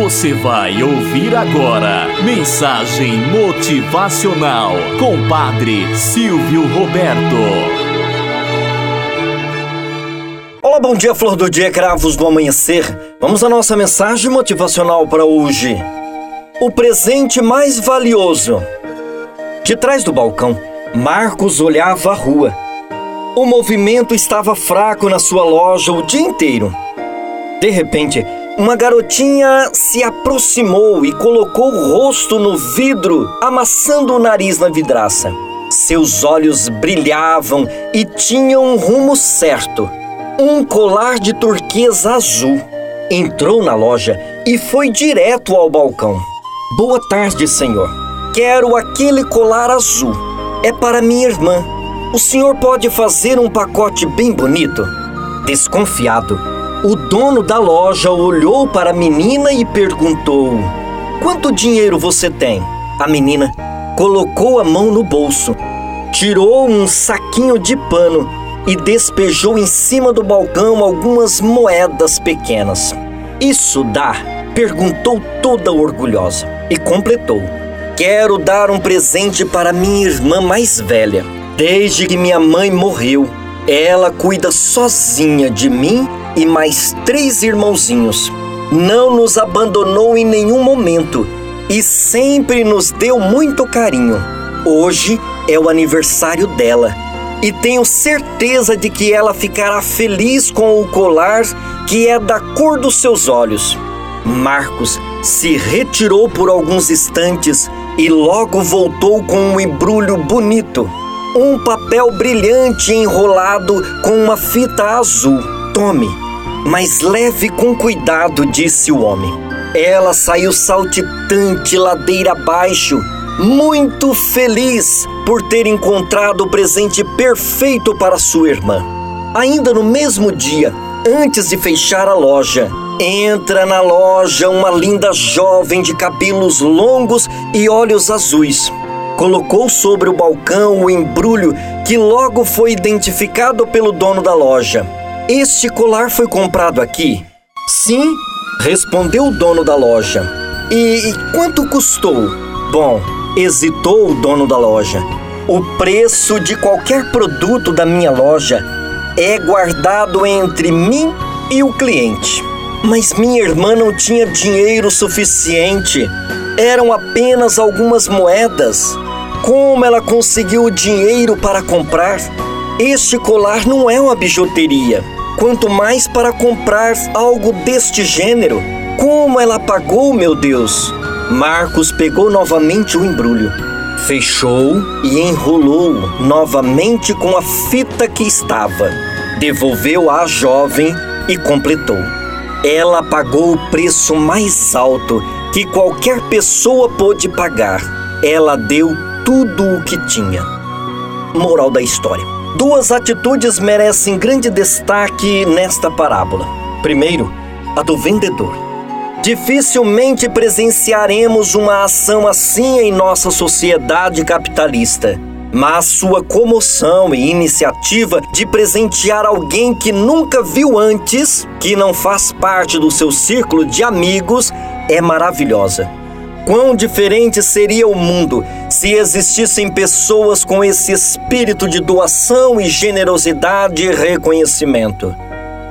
Você vai ouvir agora Mensagem Motivacional com Padre Silvio Roberto. Olá, bom dia, flor do dia, cravos do amanhecer. Vamos à nossa mensagem motivacional para hoje. O presente mais valioso. De trás do balcão, Marcos olhava a rua. O movimento estava fraco na sua loja o dia inteiro. De repente, uma garotinha se aproximou e colocou o rosto no vidro, amassando o nariz na vidraça. Seus olhos brilhavam e tinham um rumo certo: um colar de turquesa azul. Entrou na loja e foi direto ao balcão. Boa tarde, senhor. Quero aquele colar azul. É para minha irmã. O senhor pode fazer um pacote bem bonito? Desconfiado, o dono da loja olhou para a menina e perguntou: Quanto dinheiro você tem? A menina colocou a mão no bolso, tirou um saquinho de pano e despejou em cima do balcão algumas moedas pequenas. Isso dá? perguntou toda orgulhosa e completou: Quero dar um presente para minha irmã mais velha. Desde que minha mãe morreu, ela cuida sozinha de mim e mais três irmãozinhos. Não nos abandonou em nenhum momento e sempre nos deu muito carinho. Hoje é o aniversário dela e tenho certeza de que ela ficará feliz com o colar que é da cor dos seus olhos. Marcos se retirou por alguns instantes e logo voltou com um embrulho bonito. Um papel brilhante enrolado com uma fita azul. Tome mas leve com cuidado, disse o homem. Ela saiu saltitante ladeira abaixo, muito feliz por ter encontrado o presente perfeito para sua irmã. Ainda no mesmo dia, antes de fechar a loja, entra na loja uma linda jovem de cabelos longos e olhos azuis. Colocou sobre o balcão o embrulho que logo foi identificado pelo dono da loja. Este colar foi comprado aqui? Sim, respondeu o dono da loja. E, e quanto custou? Bom, hesitou o dono da loja. O preço de qualquer produto da minha loja é guardado entre mim e o cliente. Mas minha irmã não tinha dinheiro suficiente. Eram apenas algumas moedas. Como ela conseguiu o dinheiro para comprar? Este colar não é uma bijuteria quanto mais para comprar algo deste gênero. Como ela pagou, meu Deus? Marcos pegou novamente o embrulho, fechou e enrolou novamente com a fita que estava. Devolveu à jovem e completou. Ela pagou o preço mais alto que qualquer pessoa pôde pagar. Ela deu tudo o que tinha. Moral da história. Duas atitudes merecem grande destaque nesta parábola. Primeiro, a do vendedor. Dificilmente presenciaremos uma ação assim em nossa sociedade capitalista. Mas sua comoção e iniciativa de presentear alguém que nunca viu antes, que não faz parte do seu círculo de amigos, é maravilhosa. Quão diferente seria o mundo se existissem pessoas com esse espírito de doação e generosidade e reconhecimento.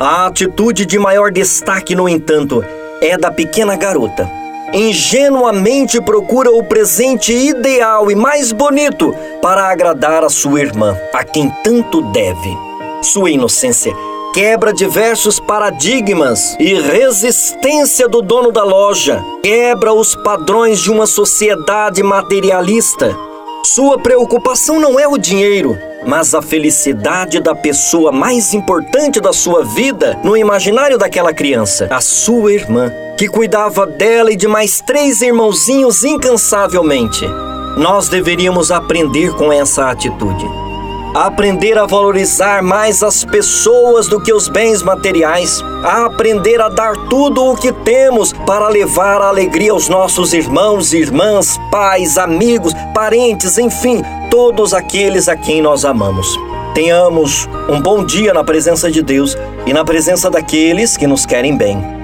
A atitude de maior destaque, no entanto, é da pequena garota. Ingenuamente procura o presente ideal e mais bonito para agradar a sua irmã, a quem tanto deve. Sua inocência quebra diversos paradigmas e resistência do dono da loja, quebra os padrões de uma sociedade materialista. Sua preocupação não é o dinheiro, mas a felicidade da pessoa mais importante da sua vida no imaginário daquela criança, a sua irmã, que cuidava dela e de mais três irmãozinhos incansavelmente. Nós deveríamos aprender com essa atitude aprender a valorizar mais as pessoas do que os bens materiais, a aprender a dar tudo o que temos para levar a alegria aos nossos irmãos, irmãs, pais, amigos, parentes, enfim, todos aqueles a quem nós amamos. Tenhamos um bom dia na presença de Deus e na presença daqueles que nos querem bem.